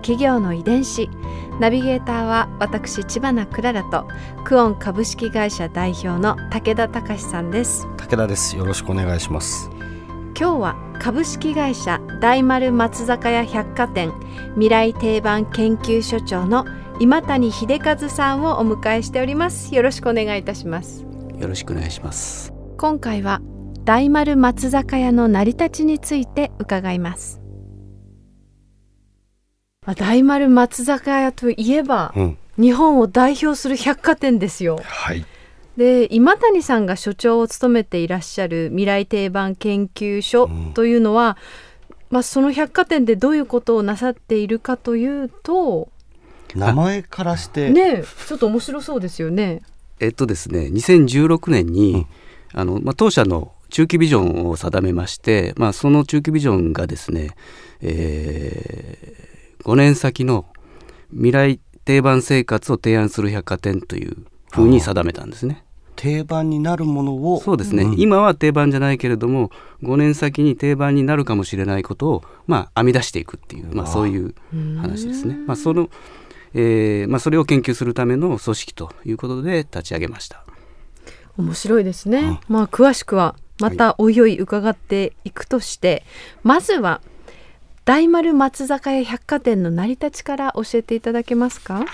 企業の遺伝子。ナビゲーターは私千葉なクララとクオン株式会社代表の武田隆さんです。武田です。よろしくお願いします。今日は株式会社大丸松坂屋百貨店未来定番研究所長の今谷秀和さんをお迎えしております。よろしくお願いいたします。よろしくお願いします。今回は大丸松坂屋の成り立ちについて伺います大丸松坂屋といえば、うん、日本を代表する百貨店ですよ。はい。で今谷さんが所長を務めていらっしゃる未来定番研究所というのは、うん、まあ、その百貨店でどういうことをなさっているかというと名前からしてねちょっと面白そうですよね。えっとですね2016年に、うん、あのまあ、当社の中期ビジョンを定めまして、まあ、その中期ビジョンがですね、えー、5年先の未来定番生活を提案する百貨店というふうに定めたんですね。定番になるものを。そうですね、うん、今は定番じゃないけれども5年先に定番になるかもしれないことを、まあ、編み出していくっていう、まあ、そういう話ですね。まあ、そのえーまあ、それを研究するための組織ということで立ち上げました。面白いですね、うん、まあ詳しくはまたおいおい伺っていくとして、はい、まずは大丸松坂屋百貨店の成り立ちから教えていただけますか？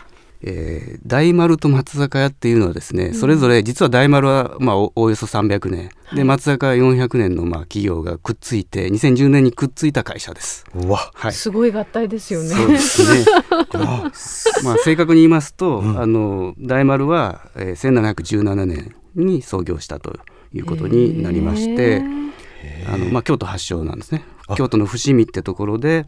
えー、大丸と松坂屋っていうのはですね、それぞれ実は大丸はまあおおよそ300年、はい、で松坂屋400年のまあ企業がくっついて2010年にくっついた会社です。わ、はい、すごい合体ですよね。そうですね。まあ正確に言いますと、うん、あの大丸は、えー、1717年に創業したということになりまして、あのまあ京都発祥なんですね。京都の伏見ってところで。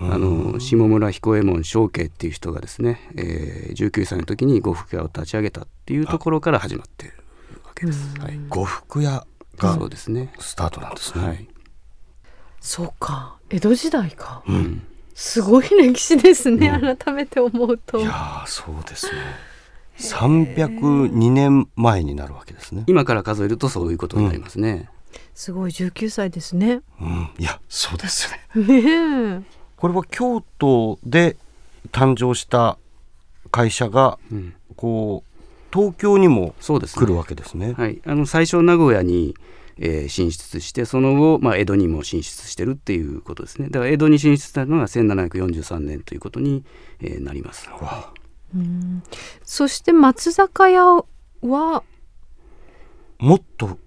あの下村彦右衛門正慶っていう人がですね、えー、19歳の時に呉服屋を立ち上げたっていうところから始まってるわけです。はい、呉服屋がそうですねスタートなんですね。はい、そうか江戸時代か、うん、すごい歴史ですね、うん、改めて思うと。いやそうですね。302年前になるわけですね。今から数えるとそういうことになりますね。うん、すごい19歳ですね。うん、いやそうですね。ねこれは京都で誕生した会社が、うん、こう東京にも来るわけですね。すねはい、あの最初名古屋に、えー、進出してその後、まあ、江戸にも進出してるっていうことですね。だから江戸に進出したのが1743年ということに、えー、なります。うん。そして松坂屋は？もっと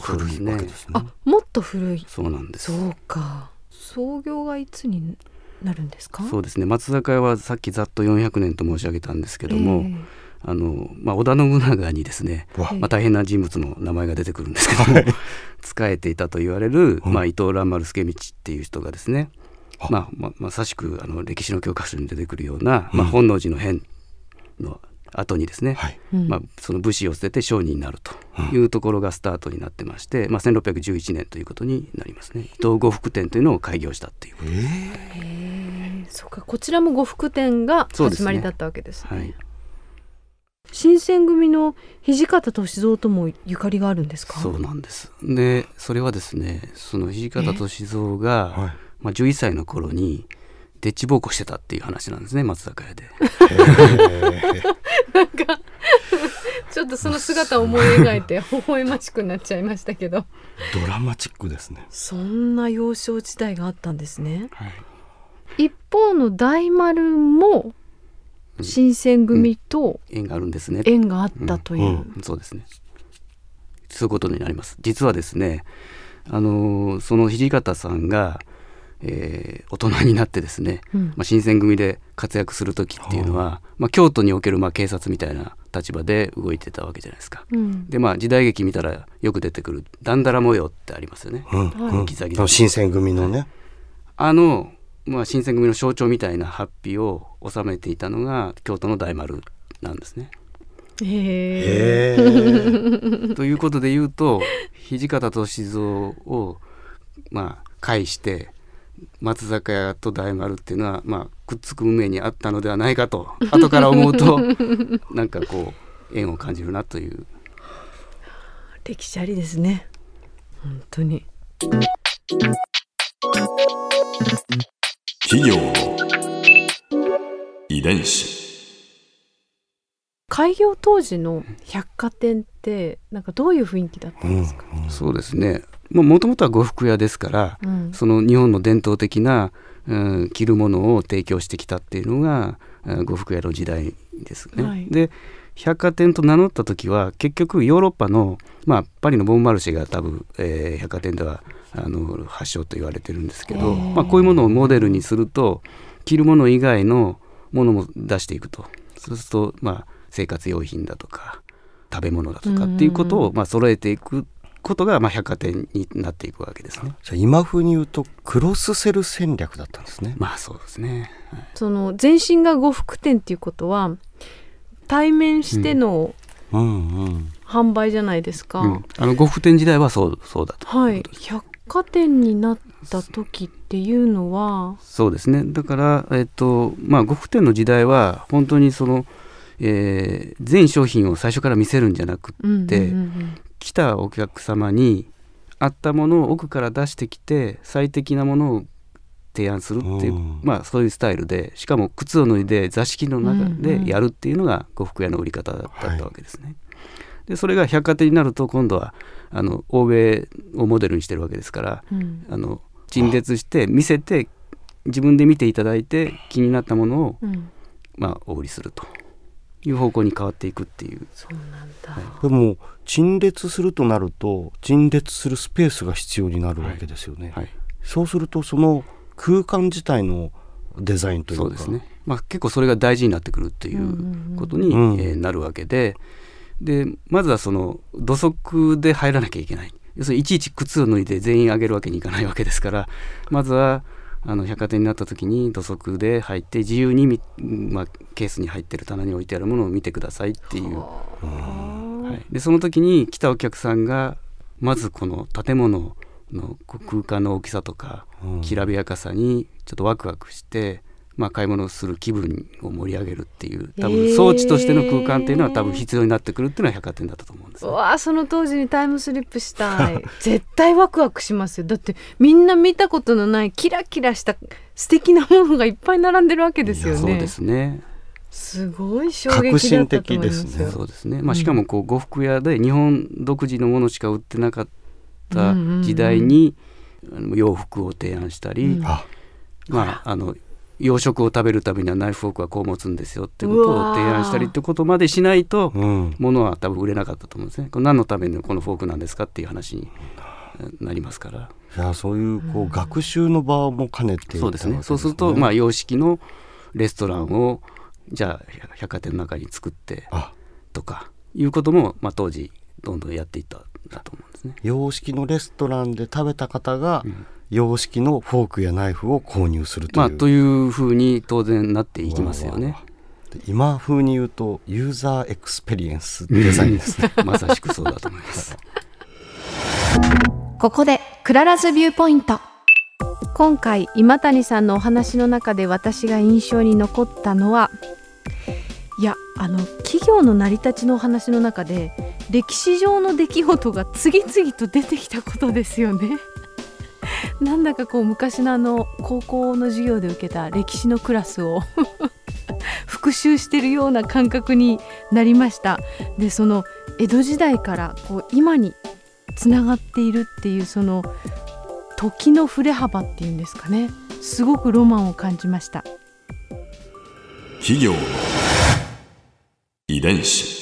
古いわけですね。あもっと古い。そうなんです。そうか。創業がいつになるんですか？そうですね。松坂屋はさっきざっと400年と申し上げたんですけども、えー、あのまあ、織田信長にですね、まあ、大変な人物の名前が出てくるんですけども 仕えていたと言われる、まあ、伊藤蘭丸助道っていう人がですね、まあまあ、まさしくあの歴史の教科書に出てくるような、まあ、本能寺の変の後にですね、はい、まあ、その武士を捨てて商人になるというところがスタートになってまして、まあ、1611年ということになりますね。伊藤呉服店というのを開業したっていうこと。です。えー、そうかこちらも呉服店が始まりだったわけです、ね、はい、新選組の土方歳三ともゆかりがあるんですか？そうなんです。でそれはですねその土方歳三が、はい、まあ、11歳の頃にデッチ奉公してたっていう話なんですね松坂屋で。なんかちょっとその姿を思い描いて 微笑ましくなっちゃいましたけど。ドラマチックですね。そんな幼少時代があったんですね、はい、一方の大丸も新選組と縁があるんですね。縁があったという、うん。うん、そうですね。そういうことになります。実はですねあのその土方さんがえー、大人になってですね、うん、まあ、新選組で活躍する時っていうのは、まあ、京都におけるまあ警察みたいな立場で動いてたわけじゃないですか。うん、でまあ時代劇見たらよく出てくる「だんだら模様」ってありますよね。うん、ギザギザ新選組のね。あのまあ、新選組の象徴みたいなハッピーを収めていたのが京都の大丸なんですね。へえ。ということで言うと土方歳三をまあ介して松坂屋と大丸っていうのは、まあ、くっつく運命にあったのではないかと 後から思うと なんかこう縁を感じるなという。歴史ありですね。本当に。企業。の遺伝子。開業当時の百貨店ってなんかどういう雰囲気だったんですか、うんうん、そうですねもともとは呉服屋ですから、うん、その日本の伝統的な、うん、着るものを提供してきたっていうのが呉服屋の時代ですね。はい、で百貨店と名乗った時は結局ヨーロッパの、まあ、パリのボンマルシェが多分、えー、百貨店ではあの発祥と言われてるんですけど、まあ、こういうものをモデルにすると着るもの以外のものも出していくと。そうすると、まあ、生活用品だとか食べ物だとかっていうことを、まあ揃えていくことがまあ百貨店になっていくわけですね。じゃ今風に言うとクロスセル戦略だったんですね。まあそうですね。はい、その全身が呉服店っていうことは対面しての、販売じゃないですか。うん、あの呉服店時代はそうそうだとはい。百貨店になった時っていうのはそうですね。だからえっとまあ呉服店の時代は本当にそのえー、全商品を最初から見せるんじゃなくって、うんうんうん、来たお客様に合ったものを奥から出してきて最適なものを提案するっていう、まあそういうスタイルでしかも靴を脱いで座敷の中でやるっていうのが呉服屋の売り方だったわけですね。はい、でそれが百貨店になると今度はあの欧米をモデルにしてるわけですから、うん、あの陳列して見せて自分で見ていただいて気になったものを、うん、まあ、お売りするという方向に変わっていくっていう。そうなんだ、はい、でも陳列するとなると陳列するスペースが必要になるわけですよね。はい。はい、そうするとその空間自体のデザインというか。そうですね、まあ、結構それが大事になってくるということに、えなるわけで。でまずはその土足で入らなきゃいけない。要するにいちいち靴を脱いで全員上げるわけにいかないわけですからまずはあの百貨店になった時に土足で入って自由に、まあ、ケースに入ってる棚に置いてあるものを見てくださいっていう、はい、でその時に来たお客さんがまずこの建物の空間の大きさとかきらびやかさにちょっとワクワクしてまあ、買い物をする気分を盛り上げるっていう多分装置としての空間っていうのは多分必要になってくるっていうのは百貨店だったと思うんです、ね、わあその当時にタイムスリップしたい。絶対ワクワクしますよ。だってみんな見たことのないキラキラした素敵なものがいっぱい並んでるわけですよね。そうですね。すごい衝撃だったと思いますね。そうですね。まあしかもこう呉服屋で日本独自のものしか売ってなかった時代に洋服を提案したり、うん、まああの洋食を食べるためにはナイフフォークはこう持つんですよってことを提案したりってことまでしないと、ものは多分売れなかったと思うんですね。これ何のためにこのフォークなんですかっていう話になりますから。いやそういうこう、学習の場も兼ねて、そうですね。そうするとまあ洋式のレストランをじゃあ百貨店の中に作ってとかいうこともまあ当時どんどんやっていったんだと思うんですね。洋式のレストランで食べた方が、うん洋式のフォークやナイフを購入するという、まあ、というふうに当然なっていきますよね。今風に言うとユーザーエクスペリエンスデザインですね。まさしくそうだと思います。ここで Clara's Viewpoint。今回今谷さんのお話の中で私が印象に残ったのはいやあの企業の成り立ちのお話の中で歴史上の出来事が次々と出てきたことですよねなんだかこう昔のあの高校の授業で受けた歴史のクラスを 復習してるような感覚になりました。でその江戸時代からこう今につながっているっていうその時の振れ幅っていうんですかね。すごくロマンを感じました。企業遺伝子。